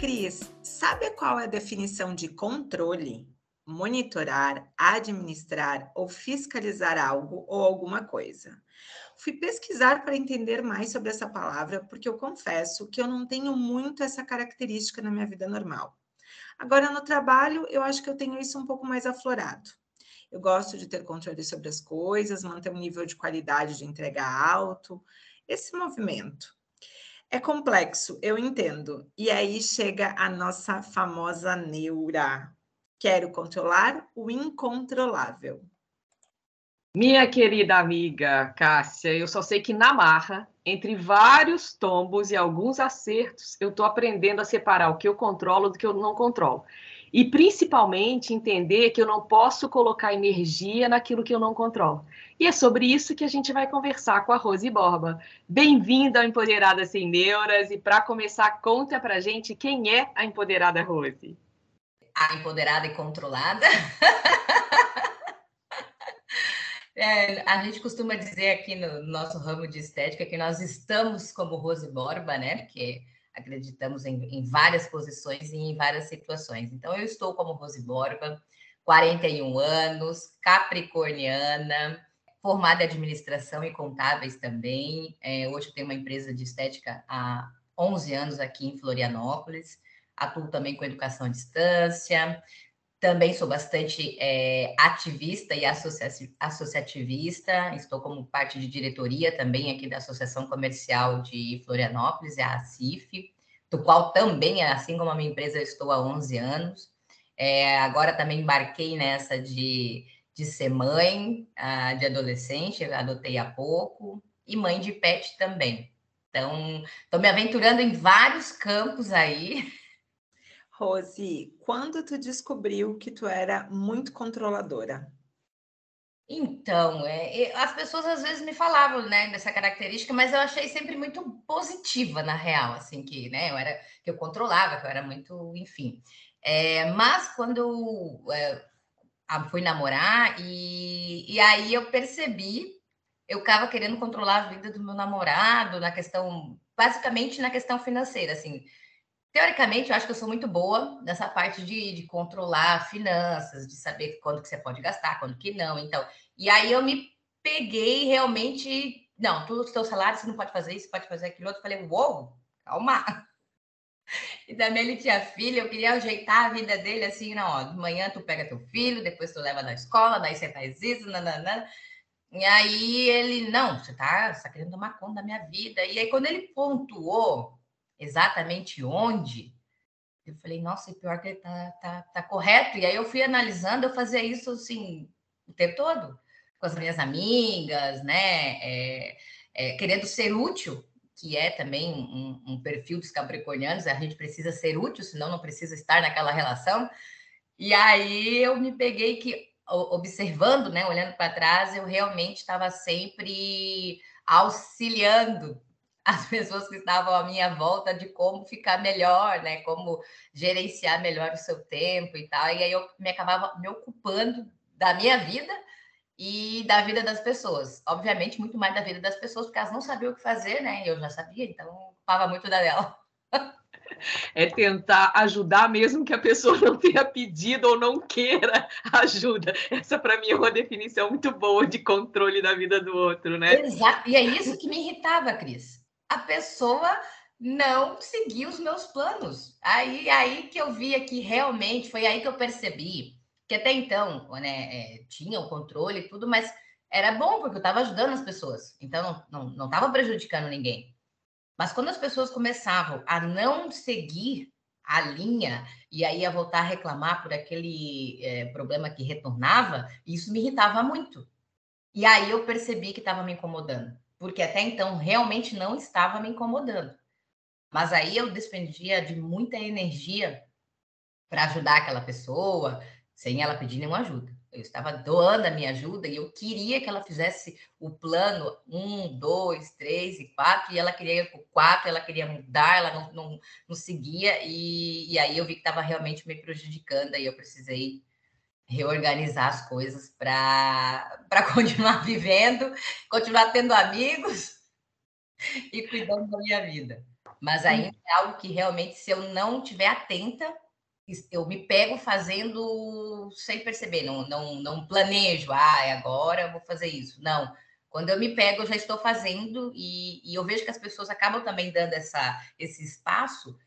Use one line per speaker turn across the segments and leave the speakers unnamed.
Cris, sabe qual é a definição de controle? Monitorar, administrar ou fiscalizar algo ou alguma coisa. Fui pesquisar para entender mais sobre essa palavra, porque eu confesso que eu não tenho muito essa característica na minha vida normal. Agora, no trabalho, eu acho que eu tenho isso um pouco mais aflorado. Eu gosto de ter controle sobre as coisas, manter um nível de qualidade de entrega alto, esse movimento. É complexo, eu entendo. E aí chega a nossa famosa neura. Quero controlar o incontrolável.
Minha querida amiga Cássia, eu só sei que na marra, entre vários tombos e alguns acertos, eu estou aprendendo a separar o que eu controlo do que eu não controlo. E principalmente entender que eu não posso colocar energia naquilo que eu não controlo. E é sobre isso que a gente vai conversar com a Rose Borba. Bem-vinda ao Empoderada Sem Neuras. E para começar, conta para gente quem é a Empoderada Rose.
A Empoderada e Controlada. É, a gente costuma dizer aqui no nosso ramo de estética que nós estamos como Rose Borba, né? Porque acreditamos em, em, várias posições e em várias situações. Então, eu estou como Rose Borba, 41 anos, capricorniana, formada em administração e contábeis também. É, hoje eu tenho uma empresa de estética há 11 anos aqui em Florianópolis. Atuo também com educação à distância. Também sou bastante é, ativista e associativista. Estou como parte de diretoria também aqui da Associação Comercial de Florianópolis, é a ACIF, do qual também, assim como a minha empresa, eu estou há 11 anos. É, agora também embarquei nessa de de ser mãe uh, de adolescente, adotei há pouco, e mãe de pet também. Então, estou me aventurando em vários campos aí.
Rose, quando tu descobriu que tu era muito controladora?
Então, é, as pessoas às vezes me falavam, né, dessa característica, mas eu achei sempre muito positiva, na real, assim, que, né, eu era, que eu controlava, que eu era muito, enfim. É, mas quando é, fui namorar e, e aí eu percebi, eu estava querendo controlar a vida do meu namorado na questão, basicamente na questão financeira, assim. Teoricamente, eu acho que eu sou muito boa nessa parte de, de controlar finanças, de saber quando que você pode gastar, quando que não. Então, e aí eu me peguei realmente, não, tudo o seu salário, você não pode fazer isso, pode fazer aquilo outro. Falei, uou, calma. E também ele tinha filho, eu queria ajeitar a vida dele assim, não, ó, de manhã tu pega teu filho, depois tu leva na escola, daí você faz isso, nananã. E aí ele, não, você tá, você tá querendo tomar conta da minha vida. E aí quando ele pontuou exatamente onde, eu falei, nossa, pior que ele tá, tá, tá correto. E aí eu fui analisando, eu fazia isso assim o tempo todo, com as minhas amigas, né? É, é, querendo ser útil que é também um, um, perfil dos capricornianos, a gente precisa ser útil, senão não precisa estar naquela relação. E aí eu me peguei que, observando, né, olhando para trás, eu realmente estava sempre auxiliando as pessoas que estavam à minha volta de como ficar melhor, né, como gerenciar melhor o seu tempo e tal. E aí eu me acabava me ocupando da minha vida e da vida das pessoas. Obviamente, muito mais da vida das pessoas, porque elas não sabiam o que fazer, né? Eu já sabia, então ocupava muito da dela.
É tentar ajudar mesmo que a pessoa não tenha pedido ou não queira ajuda. Essa, para mim, é uma definição muito boa de controle da vida do outro, né?
Exato. E é isso que me irritava, Cris. A pessoa não seguia os meus planos. Aí, aí que eu via que realmente foi aí que eu percebi que até então, né, é, tinha o controle e tudo, mas era bom porque eu estava ajudando as pessoas, então não estava prejudicando ninguém. Mas quando as pessoas começavam a não seguir a linha e aí a voltar a reclamar por aquele é, problema que retornava, isso me irritava muito. E aí eu percebi que estava me incomodando, porque até então realmente não estava me incomodando. Mas aí eu despendia de muita energia para ajudar aquela pessoa, sem ela pedir nenhuma ajuda. Eu estava doando a minha ajuda e eu queria que ela fizesse o plano um, dois, três e quatro, e ela queria ir para quatro, ela queria mudar, ela não, não, não seguia, e, e aí eu vi que estava realmente me prejudicando, aí eu precisei reorganizar as coisas para continuar vivendo, continuar tendo amigos e cuidando da minha vida. Mas ainda é algo que realmente, se eu não tiver atenta, eu me pego fazendo sem perceber, não, não, não planejo, ah, é agora vou fazer isso. Não. Quando eu me pego, eu já estou fazendo, e, e eu vejo que as pessoas acabam também dando essa, esse espaço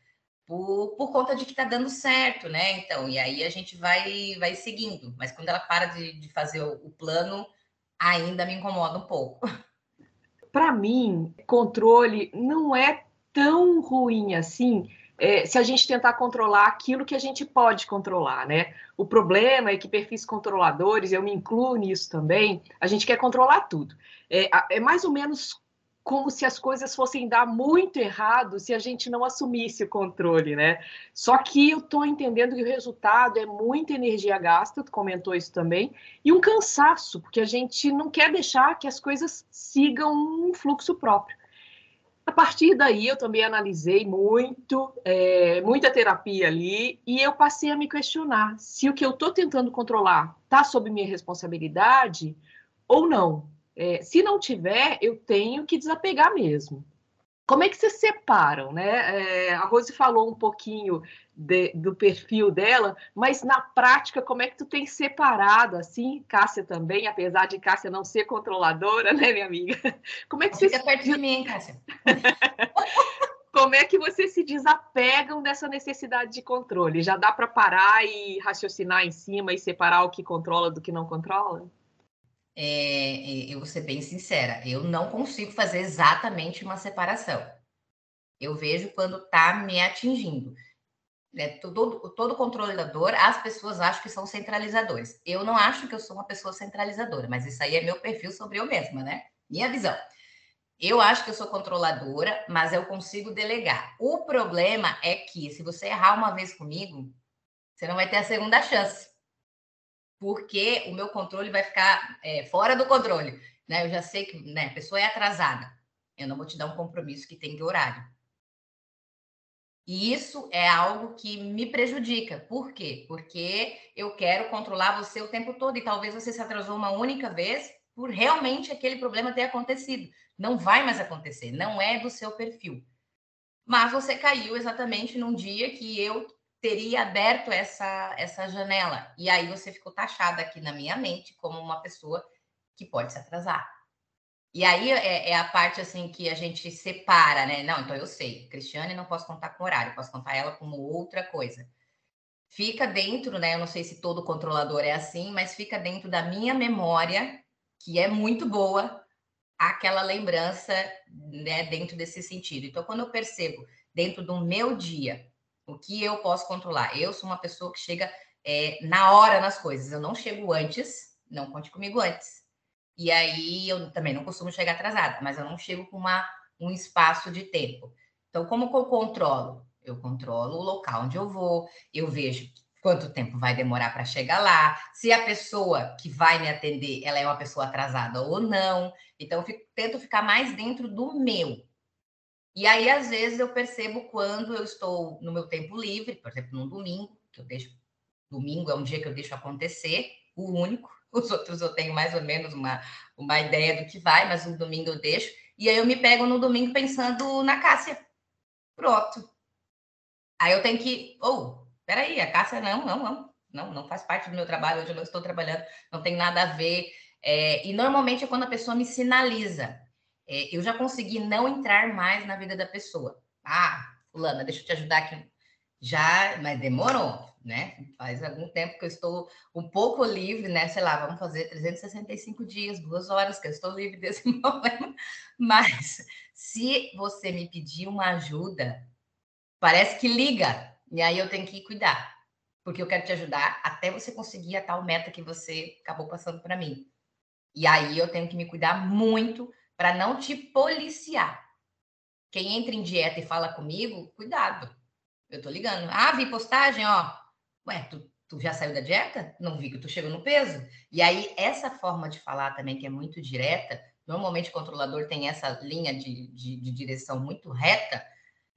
por, por conta de que está dando certo, né? Então, e aí a gente vai, vai seguindo. Mas quando ela para de, de fazer o, o plano, ainda me incomoda um pouco.
Para mim, controle não é tão ruim assim é, se a gente tentar controlar aquilo que a gente pode controlar, né? O problema é que perfis controladores, eu me incluo nisso também, a gente quer controlar tudo. É, é mais ou menos como se as coisas fossem dar muito errado se a gente não assumisse o controle, né? Só que eu estou entendendo que o resultado é muita energia gasta, tu comentou isso também, e um cansaço, porque a gente não quer deixar que as coisas sigam um fluxo próprio. A partir daí, eu também analisei muito, é, muita terapia ali, e eu passei a me questionar se o que eu estou tentando controlar está sob minha responsabilidade ou não. É, se não tiver, eu tenho que desapegar mesmo. Como é que vocês separam, né? É, a Rose falou um pouquinho de, do perfil dela, mas na prática, como é que tu tem separado, assim, Cássia também, apesar de Cássia não ser controladora, né, minha amiga?
Como é que Fica vocês... perto de mim, Cássia.
como é que vocês se desapegam dessa necessidade de controle? Já dá para parar e raciocinar em cima e separar o que controla do que não controla?
É, eu vou ser bem sincera, eu não consigo fazer exatamente uma separação. Eu vejo quando está me atingindo. Né? Todo, todo controlador, as pessoas acham que são centralizadores. Eu não acho que eu sou uma pessoa centralizadora, mas isso aí é meu perfil sobre eu mesma, né? Minha visão. Eu acho que eu sou controladora, mas eu consigo delegar. O problema é que se você errar uma vez comigo, você não vai ter a segunda chance porque o meu controle vai ficar é, fora do controle. Né? Eu já sei que né, a pessoa é atrasada. Eu não vou te dar um compromisso que tem de horário. E isso é algo que me prejudica. Por quê? Porque eu quero controlar você o tempo todo e talvez você se atrasou uma única vez por realmente aquele problema ter acontecido. Não vai mais acontecer, não é do seu perfil. Mas você caiu exatamente num dia que eu teria aberto essa, essa janela. E aí você ficou taxada aqui na minha mente como uma pessoa que pode se atrasar. E aí é, é, a parte assim que a gente separa, né? Não, então eu sei, Cristiane não posso contar com horário, posso contar ela como outra coisa. Fica dentro, né? Eu não sei se todo controlador é assim, mas fica dentro da minha memória, que é muito boa, aquela lembrança, né, dentro desse sentido. Então, quando eu percebo dentro do meu dia o que eu posso controlar? Eu sou uma pessoa que chega é, na hora nas coisas. Eu não chego antes, não conte comigo antes. E aí eu também não costumo chegar atrasada, mas eu não chego com uma, um espaço de tempo. Então, como que eu controlo? Eu controlo o local onde eu vou, eu vejo quanto tempo vai demorar para chegar lá, se a pessoa que vai me atender ela é uma pessoa atrasada ou não. Então, eu fico, tento ficar mais dentro do meu. E aí, às vezes, eu percebo quando eu estou no meu tempo livre, por exemplo, num domingo, que eu deixo. Domingo é um dia que eu deixo acontecer, o único. Os outros eu tenho mais ou menos uma, uma ideia do que vai, mas o domingo eu deixo. E aí eu me pego no domingo pensando na Cássia. Pronto. Aí eu tenho que. Ou, oh, peraí, a Cássia não, não, não. Não, não faz parte do meu trabalho, hoje eu não estou trabalhando, não tem nada a ver. É, e normalmente é quando a pessoa me sinaliza é, eu já consegui não entrar mais na vida da pessoa. Ah, fulana, deixa eu te ajudar aqui. Já, mas demorou, né? Faz algum tempo que eu estou um pouco livre, né? Sei lá, vamos fazer 365 dias, duas horas que eu estou livre desse problema. Mas se você me pedir uma ajuda, parece que liga. E aí eu tenho que cuidar. Porque eu quero te ajudar até você conseguir a tal meta que você acabou passando para mim. E aí eu tenho que me cuidar muito para não te policiar. Quem entra em dieta e fala comigo, cuidado. Eu tô ligando. Ah, vi postagem, ó. Ué, tu, tu já saiu da dieta? Não vi que tu chegou no peso. E aí, essa forma de falar também, que é muito direta, normalmente o controlador tem essa linha de, de, de direção muito reta,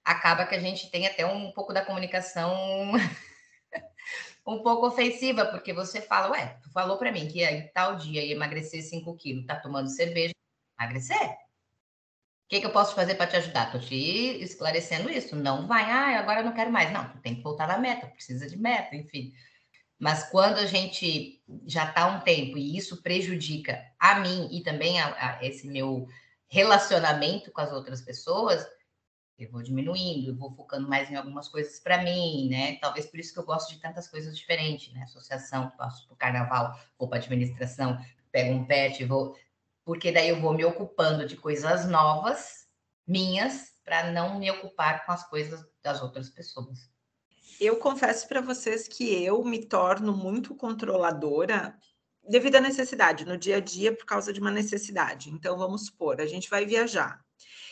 acaba que a gente tem até um pouco da comunicação um pouco ofensiva, porque você fala, ué, tu falou para mim que aí tal dia ia emagrecer 5 quilos, tá tomando cerveja, emagrecer. que, que eu posso fazer para te ajudar? Estou te esclarecendo isso. Não vai, ah, agora eu não quero mais. Não, tu tem que voltar na meta, precisa de meta, enfim. Mas quando a gente já está um tempo e isso prejudica a mim e também a, a esse meu relacionamento com as outras pessoas, eu vou diminuindo, eu vou focando mais em algumas coisas para mim, né? Talvez por isso que eu gosto de tantas coisas diferentes, né? Associação, passo para o carnaval, vou para administração, pego um pet, vou porque daí eu vou me ocupando de coisas novas, minhas, para não me ocupar com as coisas das outras pessoas.
Eu confesso para vocês que eu me torno muito controladora devido à necessidade, no dia a dia, por causa de uma necessidade. Então, vamos supor, a gente vai viajar.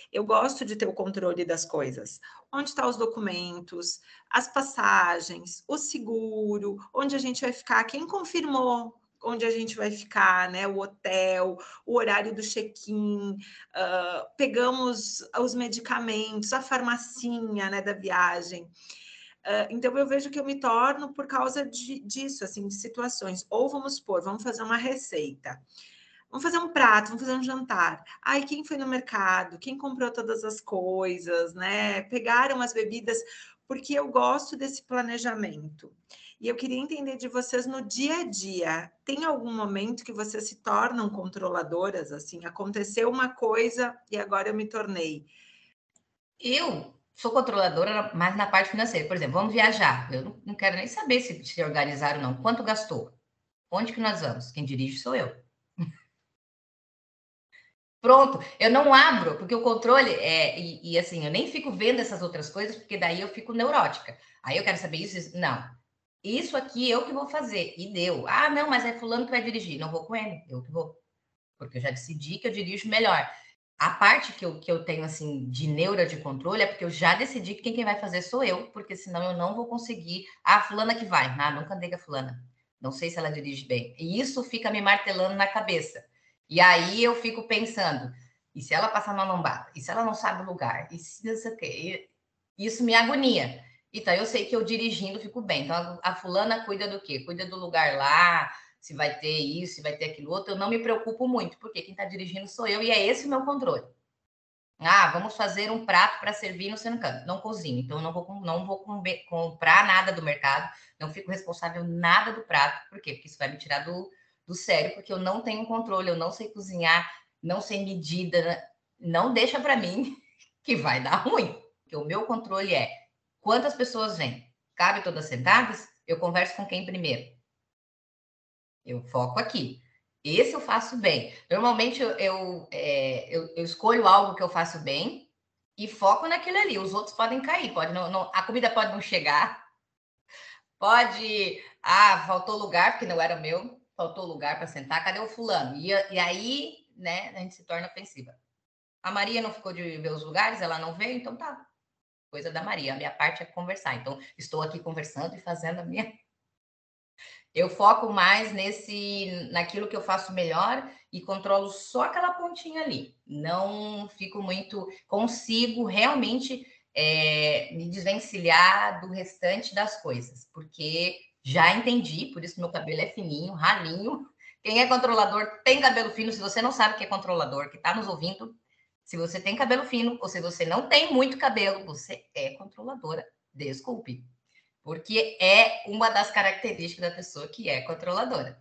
Eu gosto de ter o controle das coisas. Onde estão tá os documentos, as passagens, o seguro, onde a gente vai ficar, quem confirmou onde a gente vai ficar, né? O hotel, o horário do check-in, uh, pegamos os medicamentos, a farmacinha, né, da viagem. Uh, então eu vejo que eu me torno por causa de, disso, assim, de situações. Ou vamos supor, vamos fazer uma receita. Vamos fazer um prato, vamos fazer um jantar. Ai, quem foi no mercado? Quem comprou todas as coisas, né? Pegaram as bebidas, porque eu gosto desse planejamento. E eu queria entender de vocês no dia a dia. Tem algum momento que vocês se tornam controladoras? Assim, aconteceu uma coisa e agora eu me tornei.
Eu sou controladora mais na parte financeira. Por exemplo, vamos viajar. Eu não quero nem saber se se organizaram ou não. Quanto gastou? Onde que nós vamos? Quem dirige sou eu. Pronto, eu não abro, porque o controle é. E, e, assim, eu nem fico vendo essas outras coisas, porque daí eu fico neurótica. Aí eu quero saber isso. isso. Não, isso aqui eu que vou fazer. E deu. Ah, não, mas é fulano que vai dirigir. Não vou com ele, eu que vou. Porque eu já decidi que eu dirijo melhor. A parte que eu, que eu tenho, assim, de neura de controle é porque eu já decidi que quem, quem vai fazer sou eu, porque senão eu não vou conseguir. Ah, fulana que vai. Ah, nunca andei com a fulana. Não sei se ela dirige bem. E isso fica me martelando na cabeça. E aí eu fico pensando, e se ela passar na lombada? E se ela não sabe o lugar? E se não sei o quê? Isso me agonia. Então, eu sei que eu dirigindo fico bem. Então, a, fulana cuida do quê? Cuida do lugar lá, se vai ter isso, se vai ter aquilo outro. Eu não me preocupo muito, porque quem está dirigindo sou eu e é esse o meu controle. Ah, vamos fazer um prato para servir no seu canto. Não cozinho, então não vou, não vou comprar nada do mercado, não fico responsável nada do prato. Por quê? Porque isso vai me tirar do, do sério, porque eu não tenho controle, eu não sei cozinhar, não sei medida. Não deixa para mim que vai dar ruim. Porque o meu controle é Quantas pessoas vêm? Cabe todas sentadas? Eu converso com quem primeiro? Eu foco aqui. Esse eu faço bem. Normalmente eu, eu, é, eu, eu, escolho algo que eu faço bem e foco naquele ali. Os outros podem cair, pode não, não, a comida pode não chegar, pode. Ah, faltou lugar, porque não era meu, faltou lugar para sentar, cadê o fulano? E, e aí, né, a gente se torna ofensiva. A Maria não ficou de ver os lugares, ela não veio, então tá coisa da Maria. A minha parte é conversar. Então, estou aqui conversando e fazendo a minha. Eu foco mais nesse, naquilo que eu faço melhor e controlo só aquela pontinha ali. Não fico muito, consigo realmente é, me desvencilhar do restante das coisas, porque já entendi, por isso meu cabelo é fininho, ralinho. Quem é controlador tem cabelo fino. Se você não sabe o que é controlador, que está nos ouvindo, se você tem cabelo fino ou se você não tem muito cabelo, você é controladora. Desculpe. Porque é uma das características da pessoa que é controladora.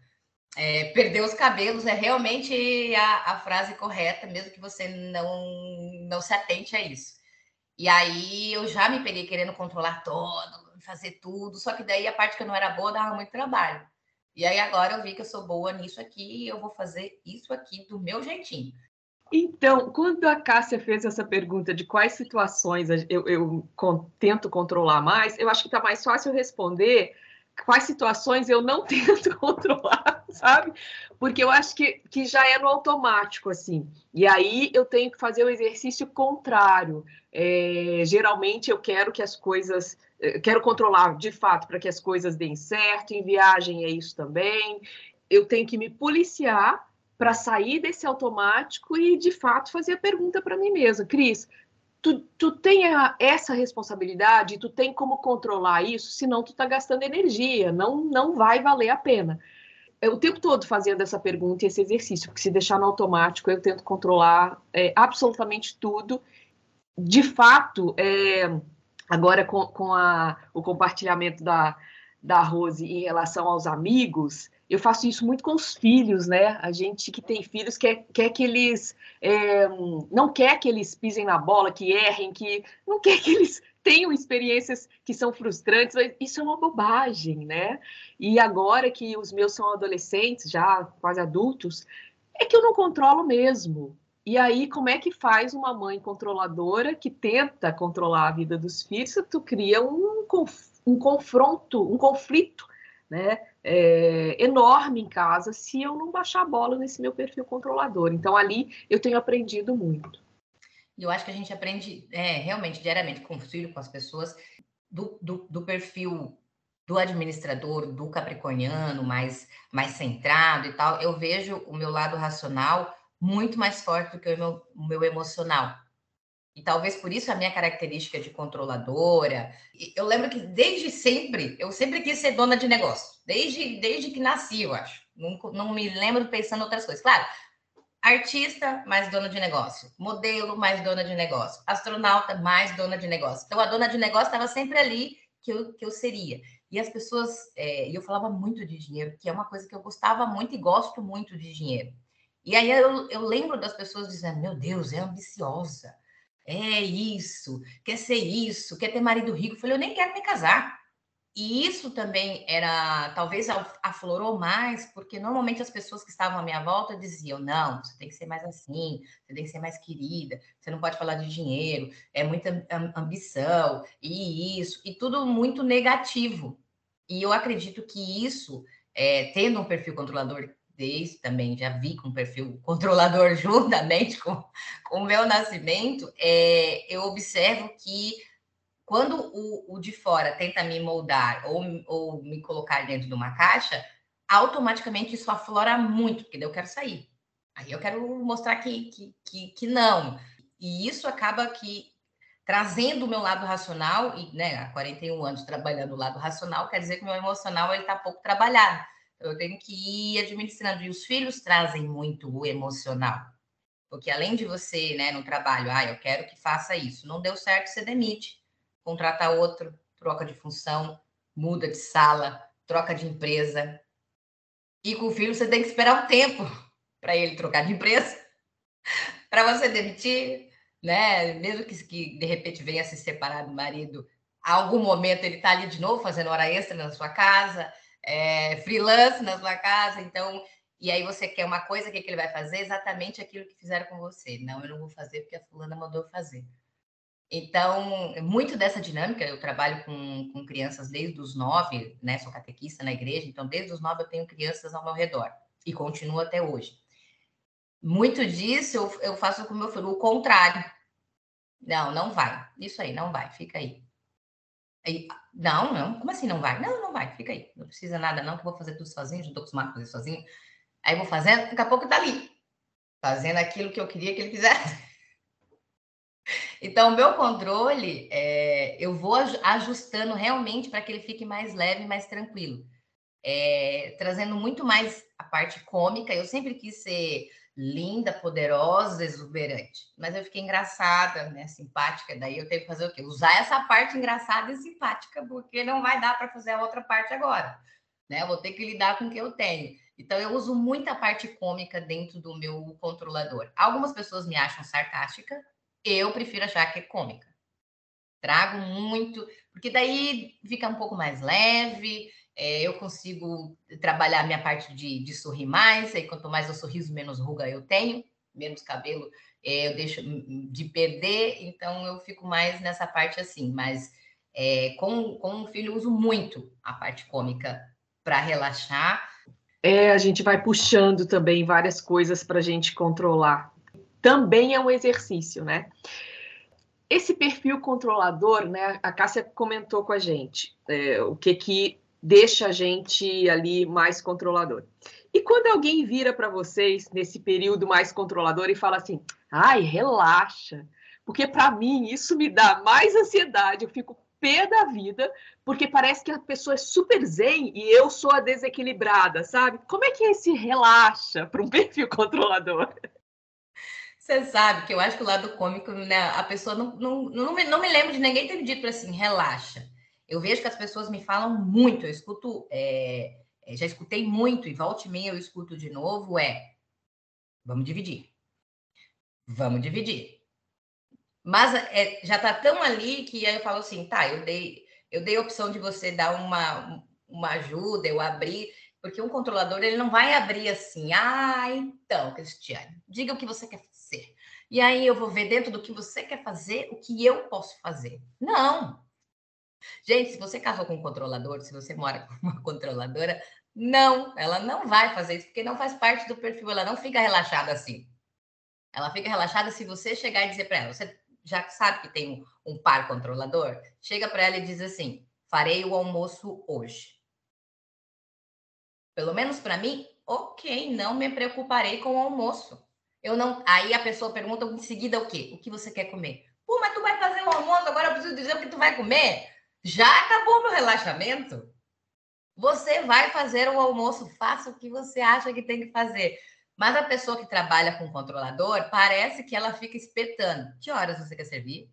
É, perder os cabelos é realmente a, a, frase correta, mesmo que você não, não se atente a isso. E aí eu já me peguei querendo controlar todo, fazer tudo, só que daí a parte que eu não era boa dava muito trabalho. E aí agora eu vi que eu sou boa nisso aqui e eu vou fazer isso aqui do meu jeitinho.
Então, quando a Cássia fez essa pergunta de quais situações eu, eu tento controlar mais, eu acho que está mais fácil responder quais situações eu não tento controlar, sabe? Porque eu acho que, que já é no automático, assim. E aí eu tenho que fazer o exercício contrário. É, geralmente eu quero que as coisas. Quero controlar de fato para que as coisas deem certo. Em viagem é isso também. Eu tenho que me policiar para sair desse automático e, de fato, fazer a pergunta para mim mesma, Cris, tu, tu tem a, essa responsabilidade, tu tem como controlar isso, senão tu está gastando energia, não, não vai valer a pena. é, o tempo todo fazendo essa pergunta e esse exercício, porque se deixar no automático, eu tento controlar é, absolutamente tudo. De fato, é, agora com, com a, o compartilhamento da, da Rose em relação aos amigos, eu faço isso muito com os filhos, né? A gente que tem filhos quer, quer que eles é, não quer que eles pisem na bola, que errem, que não quer que eles tenham experiências que são frustrantes, mas isso é uma bobagem, né? E agora que os meus são adolescentes, já quase adultos, é que eu não controlo mesmo. E aí, como é que faz uma mãe controladora que tenta controlar a vida dos filhos? Tu cria um, um confronto, um conflito né, é, enorme em casa se eu não baixar a bola nesse meu perfil controlador. Então, ali eu tenho aprendido muito.
Eu acho que a gente aprende é, realmente diariamente com o filho, com as pessoas, do, do, do, perfil do administrador, do capricorniano, mais, mais centrado e tal. Eu vejo o meu lado racional muito mais forte do que o meu, o meu emocional. E talvez por isso a minha característica de controladora. Eu lembro que desde sempre, eu sempre quis ser dona de negócio. Desde, desde que nasci, eu acho. Não, não me lembro pensando outras coisas. Claro, artista, mais dona de negócio. Modelo, mais dona de negócio. Astronauta, mais dona de negócio. Então, a dona de negócio estava sempre ali que eu, que eu seria. E as pessoas, é, eu falava muito de dinheiro, que é uma coisa que eu gostava muito e gosto muito de dinheiro. E aí eu, eu lembro das pessoas dizendo: Meu Deus, é ambiciosa é isso, quer ser isso, quer ter marido rico. Eu falei, eu nem quero me casar. E isso também era, talvez aflorou mais, porque normalmente as pessoas que estavam à minha volta diziam: não, você tem que ser mais assim, você tem que ser mais querida, você não pode falar de dinheiro, é muita ambição, e isso, e tudo muito negativo. E eu acredito que isso, é, tendo um perfil controlador desde também já vi com perfil controlador juntamente com, com o meu nascimento, é, eu observo que quando o, o, de fora tenta me moldar ou, ou me colocar dentro de uma caixa, automaticamente isso aflora muito, porque daí eu quero sair. Aí eu quero mostrar que, que, que, que não. E isso acaba que trazendo o meu lado racional, e né, há 41 anos trabalhando o lado racional, quer dizer que o meu emocional está pouco trabalhado. Eu tenho que ir administrando. E os filhos trazem muito o emocional. Porque além de você, né, no trabalho, ah, eu quero que faça isso. Não deu certo, você demite. Contrata outro, troca de função, muda de sala, troca de empresa. E com o filho você tem que esperar um tempo para ele trocar de empresa, para você demitir, né? Mesmo que, que de repente venha se separar do marido, a algum momento ele está ali de novo fazendo hora extra na sua casa é, freelance na sua casa, então, e aí você quer uma coisa, o que, que ele vai fazer? Exatamente aquilo que fizeram com você. Não, eu não vou fazer porque a fulana mandou fazer. Então, muito dessa dinâmica, eu trabalho com, com crianças desde os nove, né? Sou catequista na igreja, então desde os nove eu tenho crianças ao meu redor e continuo até hoje. Muito disso eu, eu faço com o meu filho, o contrário. Não, não vai. Isso aí, não vai, fica aí. Aí, não, não, como assim não vai? Não, não vai, fica aí. Não precisa nada, não, que eu vou fazer tudo sozinho, já estou acostumado a fazer sozinho. Aí vou fazendo, daqui a pouco tá ali, fazendo aquilo que eu queria que ele fizesse. Então, o meu controle, é, eu vou ajustando realmente para que ele fique mais leve, mais tranquilo. É, trazendo muito mais a parte cômica. Eu sempre quis ser linda, poderosa, exuberante. Mas eu fiquei engraçada, né, simpática. Daí eu tenho que fazer o quê? Usar essa parte engraçada e simpática, porque não vai dar para fazer a outra parte agora. Né? Eu vou ter que lidar com o que eu tenho. Então eu uso muita parte cômica dentro do meu controlador. Algumas pessoas me acham sarcástica, eu prefiro achar que é cômica. Trago muito, porque daí fica um pouco mais leve, é, eu consigo trabalhar minha parte de, de sorrir mais, aí quanto mais eu sorriso, menos ruga eu tenho, menos cabelo é, eu deixo de perder, então eu fico mais nessa parte assim, mas é, com, com o filho uso muito a parte cômica para relaxar.
É, a gente vai puxando também várias coisas para a gente controlar. Também é um exercício, né? Esse perfil controlador, né? A Cássia comentou com a gente é, o que que deixa a gente ali mais controlador. E quando alguém vira para vocês nesse período mais controlador e fala assim: "Ai, relaxa", porque para mim isso me dá mais ansiedade, eu fico pé da vida, porque parece que a pessoa é super zen e eu sou a desequilibrada, sabe? Como é que é esse relaxa para um perfil controlador?
Você sabe que eu acho que o lado cômico, né, a pessoa não, não, não, me, não me lembro de ninguém ter dito assim, relaxa. Eu vejo que as pessoas me falam muito, eu escuto, é, é já escutei muito, e volte e meia eu escuto de novo, é vamos dividir. Vamos dividir. Mas é, já tá tão ali que aí eu falo assim, tá, eu dei, eu dei a opção de você dar uma, uma ajuda, eu abri, porque um controlador ele não vai abrir assim, ah, então, Cristiane, diga o que você quer fazer. E aí eu vou ver dentro do que você quer fazer o que eu posso fazer. Não. Gente, se você casou com um controlador, se você mora com uma controladora, não, ela não vai fazer isso, porque não faz parte do perfil, ela não fica relaxada assim. Ela fica relaxada se você chegar e dizer para ela, você já sabe que tem um, um par controlador, chega para ela e diz assim: farei o almoço hoje. Pelo menos para mim, ok, não me preocuparei com o almoço. Eu não. Aí a pessoa pergunta em seguida o quê? O que você quer comer? Pô, mas tu vai fazer o almoço, agora eu preciso dizer o que tu vai comer? Já acabou meu relaxamento? Você vai fazer o almoço, faça o que você acha que tem que fazer. Mas a pessoa que trabalha com controlador, parece que ela fica espetando. Que horas você quer servir?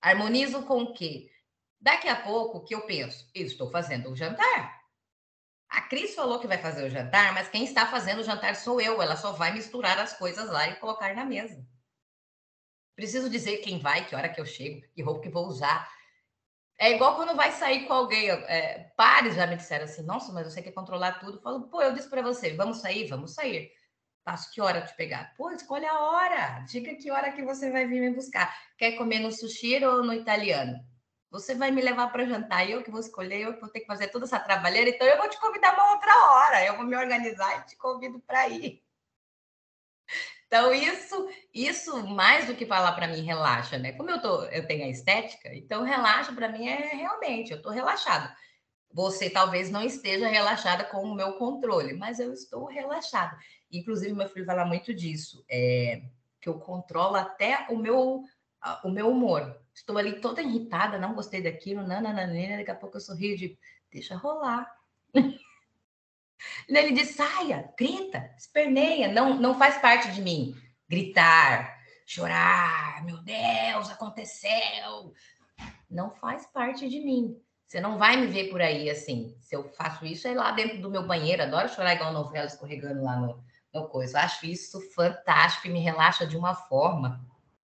Harmonizo com o quê? Daqui a pouco que eu penso, eu estou fazendo o jantar. A Cris falou que vai fazer o jantar, mas quem está fazendo o jantar sou eu. Ela só vai misturar as coisas lá e colocar na mesa. Preciso dizer quem vai, que hora que eu chego, que roupa que vou usar. É igual quando vai sair com alguém. É, pares já me disseram assim: nossa, mas você quer controlar tudo. Eu falo, pô, eu disse para você: vamos sair, vamos sair. Passo que hora te pegar? Pô, escolhe a hora. Diga que hora que você vai vir me buscar. Quer comer no sushi ou no italiano? Você vai me levar para jantar, eu que vou escolher, eu que vou ter que fazer toda essa trabalheira, então eu vou te convidar uma outra hora. Eu vou me organizar e te convido para ir. Então, isso, isso mais do que falar para mim, relaxa, né? Como eu, tô, eu tenho a estética, então relaxa para mim é realmente, eu estou relaxada. Você talvez não esteja relaxada com o meu controle, mas eu estou relaxada. Inclusive, meu filho fala muito disso, é, que eu controlo até o meu, o meu humor. Estou ali toda irritada, não gostei daquilo, nananana, daqui a pouco eu sorrio de deixa rolar. Ele diz: saia, grita, esperneia, não, não faz parte de mim. Gritar, chorar, meu Deus, aconteceu. Não faz parte de mim. Você não vai me ver por aí assim. Se eu faço isso, é lá dentro do meu banheiro. Adoro chorar igual novela escorregando lá no, no coisa. Eu acho isso fantástico e me relaxa de uma forma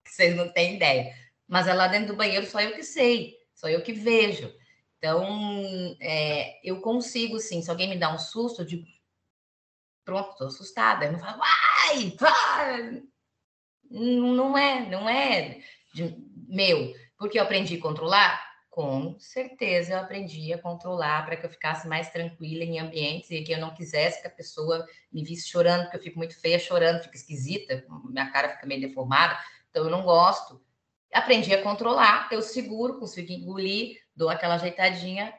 que vocês não têm ideia. Mas é lá dentro do banheiro, só eu que sei, só eu que vejo. Então, é, eu consigo, sim. Se alguém me dá um susto, eu digo, pronto, estou assustada. Eu não falo, vai. Não é, não é de, meu, porque eu aprendi a controlar. Com certeza eu aprendi a controlar para que eu ficasse mais tranquila em ambientes e que eu não quisesse que a pessoa me visse chorando, porque eu fico muito feia chorando, fica esquisita, minha cara fica meio deformada, então eu não gosto. Aprendi a controlar, eu seguro, consigo engolir, dou aquela ajeitadinha.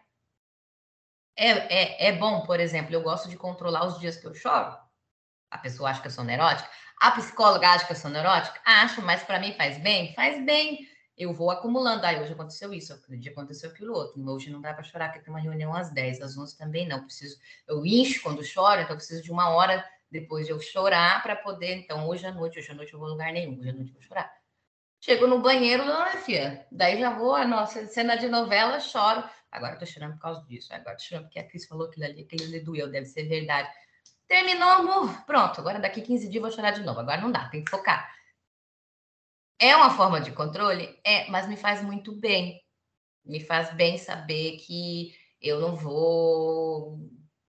É, é, é bom, por exemplo, eu gosto de controlar os dias que eu choro. A pessoa acha que eu sou neurótica. A psicóloga acha que eu sou neurótica? Acho, mas para mim faz bem? Faz bem eu vou acumulando. Ah, hoje aconteceu isso, dia aconteceu aquilo outro. Hoje não dá para chorar, porque tem uma reunião às 10, às 11 também não. Preciso, eu encho quando choro, então eu preciso de uma hora depois de eu chorar para poder. Então, hoje à noite, hoje à noite eu vou lugar nenhum, hoje à noite eu vou chorar. Chego no banheiro, olha, filha, daí já vou, a nossa cena de novela, choro. Agora tô chorando por causa disso, agora tô chorando porque a Cris falou aquilo ali, aquilo ali doeu, deve ser verdade. Terminou, amor. Pronto, agora daqui 15 dias vou chorar de novo. Agora não dá, tem que focar. É uma forma de controle? É, mas me faz muito bem. Me faz bem saber que eu não vou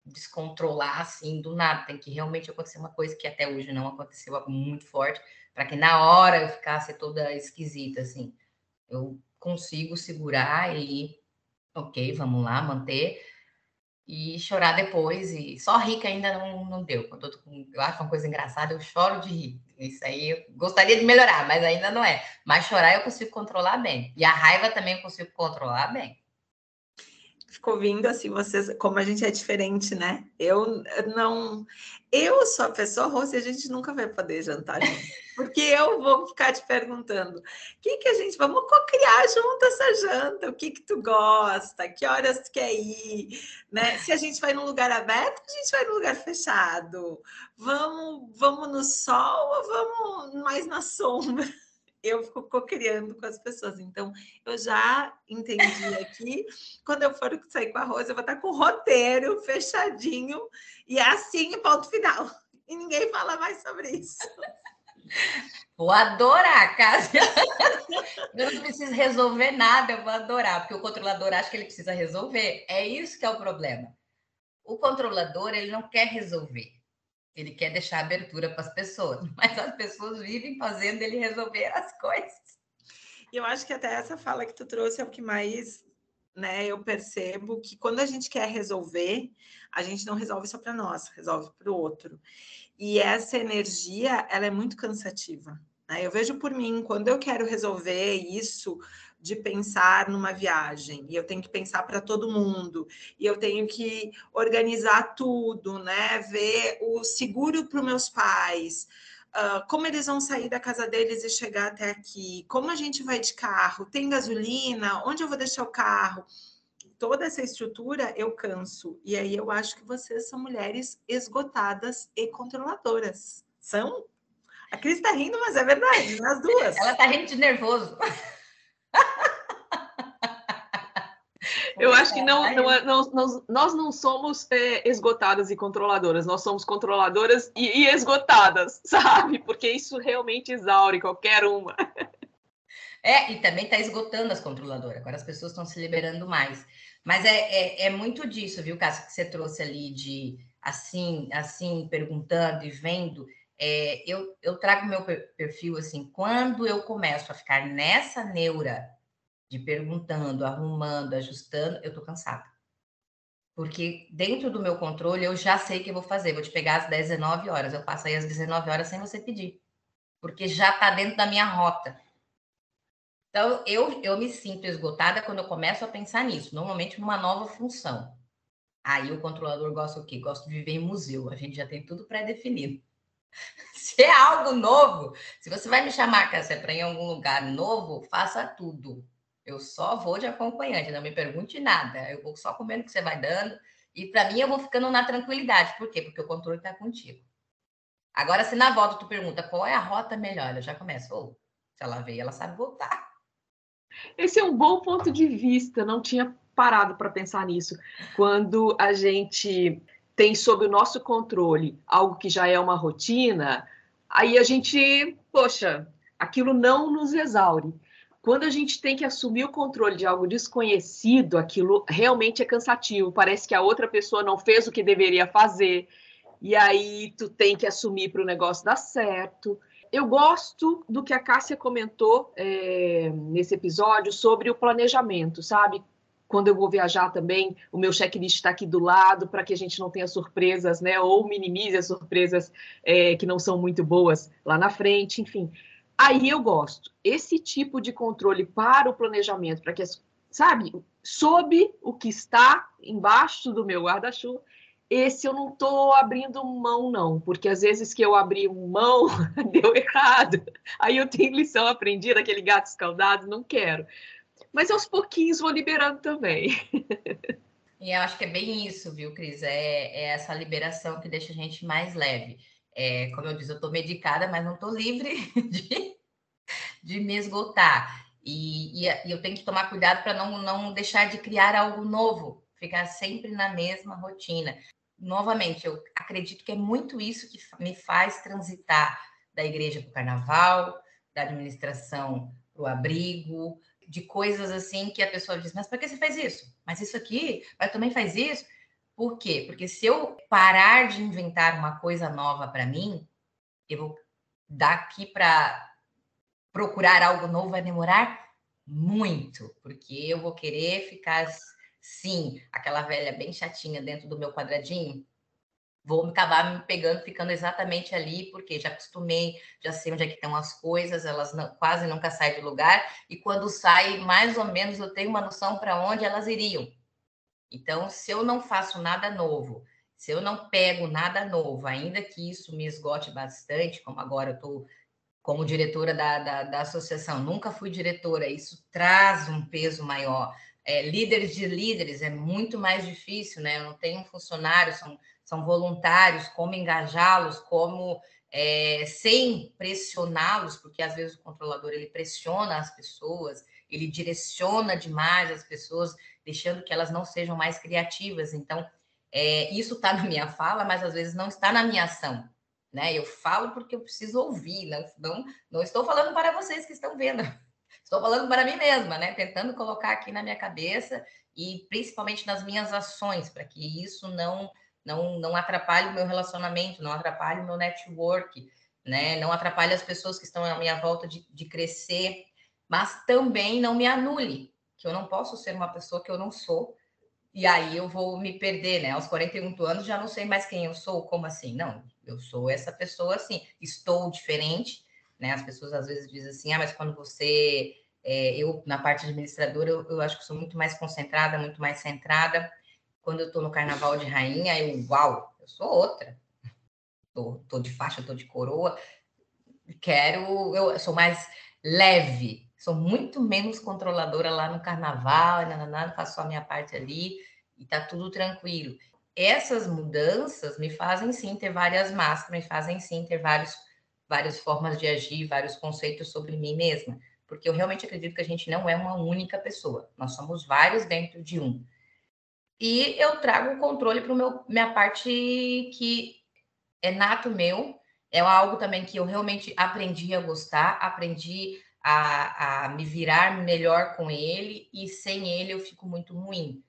descontrolar assim do nada. Tem que realmente acontecer uma coisa que até hoje não aconteceu, algo muito forte, para que na hora eu ficasse toda esquisita assim. Eu consigo segurar e, ok, vamos lá, manter e chorar depois. E só rir que ainda não, não deu. Quando eu, com, eu acho uma coisa engraçada, eu choro de rir. Isso aí eu gostaria de melhorar, mas ainda não é. Mas chorar eu consigo controlar bem. E a raiva também eu consigo controlar bem.
Ficou vindo assim, vocês, como a gente é diferente, né? Eu não, eu sou a pessoa Rose, a gente nunca vai poder jantar porque eu vou ficar te perguntando, o que que a gente, vamos criar junto essa janta, o que que tu gosta, que horas tu quer ir, né? Se a gente vai num lugar aberto, a gente vai num lugar fechado, vamos, vamos no sol ou vamos mais na sombra? Eu fico co-criando com as pessoas. Então, eu já entendi aqui. Quando eu for sair com a Rosa, eu vou estar com o roteiro fechadinho e é assim, ponto final. E ninguém fala mais sobre isso.
Vou adorar, Cássia. Eu não preciso resolver nada, eu vou adorar, porque o controlador acha que ele precisa resolver. É isso que é o problema. O controlador, ele não quer resolver. Ele quer deixar abertura para as pessoas, mas as pessoas vivem fazendo ele resolver as coisas.
E eu acho que até essa fala que tu trouxe é o que mais, né, eu percebo que quando a gente quer resolver, a gente não resolve só para nós, resolve para o outro. E essa energia, ela é muito cansativa. Né? Eu vejo por mim, quando eu quero resolver isso de pensar numa viagem, e eu tenho que pensar para todo mundo, e eu tenho que organizar tudo, né? Ver o seguro para os meus pais, uh, como eles vão sair da casa deles e chegar até aqui, como a gente vai de carro, tem gasolina, onde eu vou deixar o carro. Toda essa estrutura eu canso. E aí eu acho que vocês são mulheres esgotadas e controladoras. São? A Cris está rindo, mas é verdade, nas duas.
Ela está rindo de nervoso.
Eu acho que não, não, é, não, não, nós não somos é, esgotadas e controladoras, nós somos controladoras e, e, esgotadas, sabe? Porque isso realmente exaure qualquer uma.
É, e também está esgotando as controladoras, agora as pessoas estão se liberando mais. Mas é, é, é muito disso, viu, Cássio, que você trouxe ali de assim, assim, perguntando e vendo. É, eu, eu trago meu perfil assim, quando eu começo a ficar nessa neura de perguntando, arrumando, ajustando, eu tô cansada. Porque dentro do meu controle eu já sei o que eu vou fazer. Vou te pegar às 19 horas, eu passo aí às 19 horas sem você pedir. Porque já tá dentro da minha rota. Então, eu, eu me sinto esgotada quando eu começo a pensar nisso, normalmente numa nova função. Aí o controlador gosta o quê? Gosta de viver em museu, a gente já tem tudo pré-definido. Se é algo novo, se você vai me chamar, Cássia, para ir em algum lugar novo, faça tudo. Eu só vou de acompanhante, não me pergunte nada. Eu vou só comendo o que você vai dando. E para mim, eu vou ficando na tranquilidade. Por quê? Porque o controle está contigo. Agora, se na volta tu pergunta qual é a rota melhor, eu já começo. Oh, se ela veio, ela sabe voltar.
Esse é um bom ponto de vista. Não tinha parado para pensar nisso. Quando a gente tem sob o nosso controle algo que já é uma rotina, aí a gente, poxa, aquilo não nos exaure. Quando a gente tem que assumir o controle de algo desconhecido, aquilo realmente é cansativo. Parece que a outra pessoa não fez o que deveria fazer. E aí tu tem que assumir para o negócio dar certo. Eu gosto do que a Cássia comentou é, nesse episódio sobre o planejamento, sabe? Quando eu vou viajar também, o meu checklist está aqui do lado para que a gente não tenha surpresas, né? Ou minimize as surpresas é, que não são muito boas lá na frente, enfim. Aí eu gosto. Esse tipo de controle para o planejamento, para que, sabe, sob o que está embaixo do meu guarda-chuva, esse eu não estou abrindo mão, não, porque às vezes que eu abri mão, deu errado. Aí eu tenho lição aprendida, aquele gato escaldado, não quero. Mas aos pouquinhos vou liberando também.
E eu acho que é bem isso, viu, Cris? É, é essa liberação que deixa a gente mais leve. É, como eu disse, eu estou medicada, mas não estou livre de, de me esgotar. E, e, e, eu tenho que tomar cuidado para não, não deixar de criar algo novo, ficar sempre na mesma rotina. Novamente, eu acredito que é muito isso que me faz transitar da igreja para o carnaval, da administração para o abrigo, de coisas assim que a pessoa diz: Mas por que você faz isso? Mas isso aqui, mas também faz isso? Por quê? Porque se eu parar de inventar uma coisa nova para mim, eu vou daqui para procurar algo novo vai demorar muito, porque eu vou querer ficar sim, aquela velha bem chatinha dentro do meu quadradinho. Vou acabar me pegando, ficando exatamente ali, porque já acostumei, já sei onde é que estão as coisas, elas não, quase nunca saem de lugar, e quando sai, mais ou menos eu tenho uma noção para onde elas iriam. Então, se eu não faço nada novo, se eu não pego nada novo, ainda que isso me esgote bastante, como agora eu estou como diretora da, da, da, associação, nunca fui diretora, isso traz um peso maior. É, líderes de líderes é muito mais difícil, né? Eu não tenho funcionários, são, são voluntários, como engajá-los, como é, sem pressioná-los, porque às vezes o controlador ele pressiona as pessoas, ele direciona demais as pessoas, deixando que elas não sejam mais criativas. Então, é, isso está na minha fala, mas às vezes não está na minha ação. Né? Eu falo porque eu preciso ouvir, não, não, não estou falando para vocês que estão vendo, estou falando para mim mesma, né? Tentando colocar aqui na minha cabeça e principalmente nas minhas ações, para que isso não não, não atrapalhe o meu relacionamento, não atrapalhe o meu network, né? Não atrapalhe as pessoas que estão à minha volta de, de crescer, mas também não me anule, que eu não posso ser uma pessoa que eu não sou, e aí eu vou me perder, né? Aos 41 anos já não sei mais quem eu sou, como assim? Não, eu sou essa pessoa assim, estou diferente, né? As pessoas às vezes dizem assim, ah, mas quando você. É, eu, na parte administradora, eu, eu acho que sou muito mais concentrada, muito mais centrada quando eu tô no carnaval de rainha, eu, uau, eu sou outra. Tô, tô de faixa, tô de coroa. Quero, eu sou mais leve, sou muito menos controladora lá no carnaval, nananã, faço a minha parte ali e tá tudo tranquilo. Essas mudanças me fazem sim ter várias máscaras, me fazem sim ter vários, várias formas de agir, vários conceitos sobre mim mesma, porque eu realmente acredito que a gente não é uma única pessoa, nós somos vários dentro de um. E eu trago o controle para minha parte que é nato meu, é algo também que eu realmente aprendi a gostar, aprendi a, a me virar melhor com ele, e sem ele eu fico muito ruim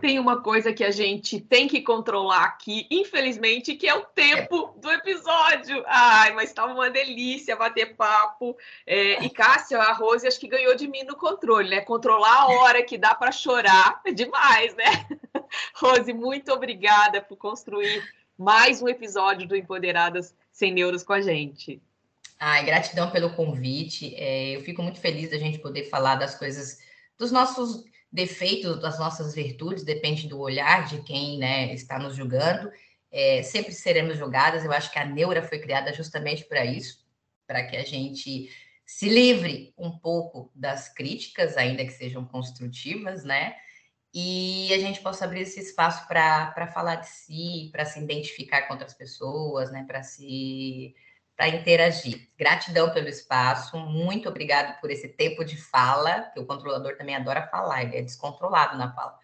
tem uma coisa que a gente tem que controlar aqui, infelizmente, que é o tempo do episódio. Ai, mas tá uma delícia bater papo. É, e Cássia, a Rose, acho que ganhou de mim no controle, né? Controlar a hora que dá para chorar é demais, né? Rose, muito obrigada por construir mais um episódio do Empoderadas Sem Neuros com a gente.
Ai, gratidão pelo convite. É, eu fico muito feliz da gente poder falar das coisas, dos nossos defeitos das nossas virtudes, depende do olhar de quem né, está nos julgando. É, sempre seremos julgadas. Eu acho que a neura foi criada justamente para isso, para que a gente se livre um pouco das críticas, ainda que sejam construtivas, né? E a gente possa abrir esse espaço para falar de si, para se identificar com outras pessoas, né? Para se para interagir. Gratidão pelo espaço, muito obrigado por esse tempo de fala, que o controlador também adora falar, ele é descontrolado na fala.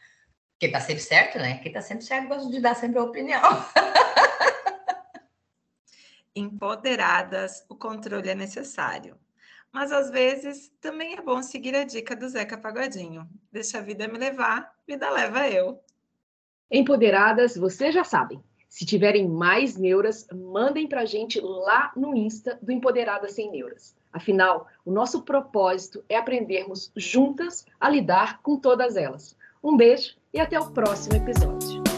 Porque tá sempre certo, né? Quem tá sempre certo gosta de dar sempre a opinião.
Empoderadas, o controle é necessário. Mas às vezes também é bom seguir a dica do Zeca Pagodinho. Deixa a vida me levar, vida leva eu.
Empoderadas, vocês já sabem se tiverem mais neuras, mandem para a gente lá no Insta do Empoderada Sem Neuras. Afinal, o nosso propósito é aprendermos juntas a lidar com todas elas. Um beijo e até o próximo episódio.